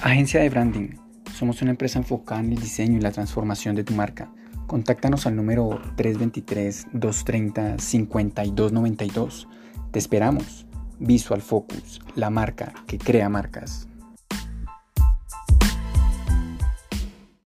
Agencia de Branding. Somos una empresa enfocada en el diseño y la transformación de tu marca. Contáctanos al número 323-230-5292. Te esperamos. Visual Focus, la marca que crea marcas.